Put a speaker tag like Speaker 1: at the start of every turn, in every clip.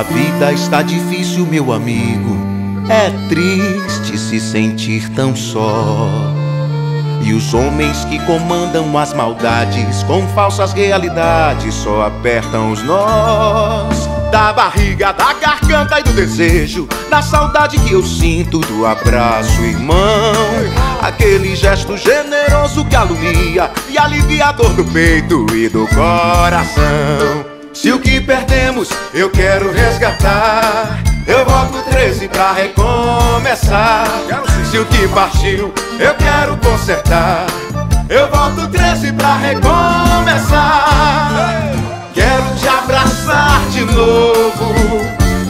Speaker 1: A vida está difícil, meu amigo. É triste se sentir tão só. E os homens que comandam as maldades com falsas realidades só apertam os nós. Da barriga, da garganta e do desejo, da saudade que eu sinto do abraço, irmão. Aquele gesto generoso que alumia e alivia a dor do peito e do coração. Se o que perdemos eu quero resgatar, eu volto 13 pra recomeçar. Se o que partiu eu quero consertar, eu volto 13 pra recomeçar. Quero te abraçar de novo.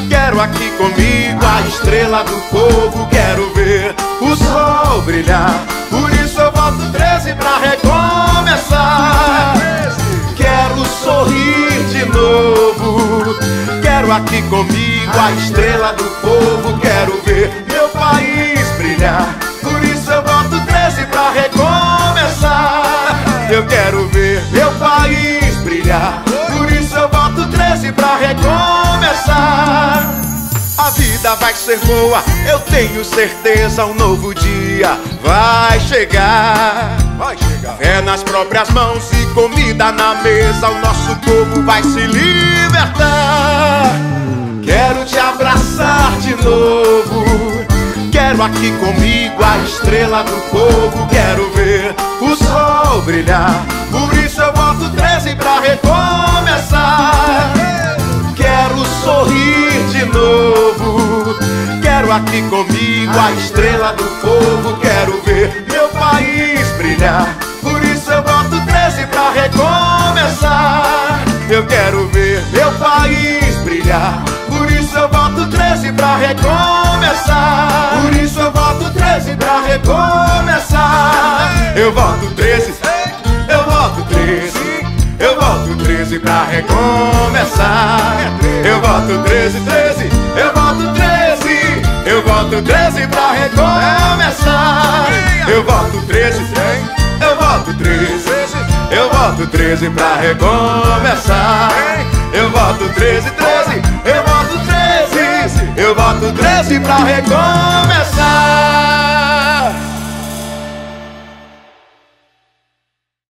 Speaker 1: Quero aqui comigo a estrela do povo. Quero ver o sol brilhar. Quero aqui comigo a estrela do povo. Quero ver meu país brilhar. Por isso eu volto 13 pra recomeçar. Eu quero ver meu país brilhar. Por isso eu volto 13 pra recomeçar. A vida vai ser boa, eu tenho certeza. Um novo dia vai chegar.
Speaker 2: Vai chegar.
Speaker 1: Fé nas próprias mãos e comida na mesa. O nosso povo vai se libertar. Quero aqui comigo a estrela do povo. Quero ver o sol brilhar. Por isso eu volto 13 pra recomeçar. Quero sorrir de novo. Quero aqui comigo a estrela do povo. Quero ver meu país brilhar. Por isso eu volto 13 pra recomeçar. Eu quero ver meu Eu volto 13, eu volto 13. Eu volto 13 pra recomeçar. Eu volto 13, 13. Eu volto 13. Eu volto 13 pra recomeçar. Eu volto 13, eu volto 13. Eu volto 13 pra recomeçar. Eu volto 13, 13. Eu volto 13. Eu volto 13 pra recomeçar.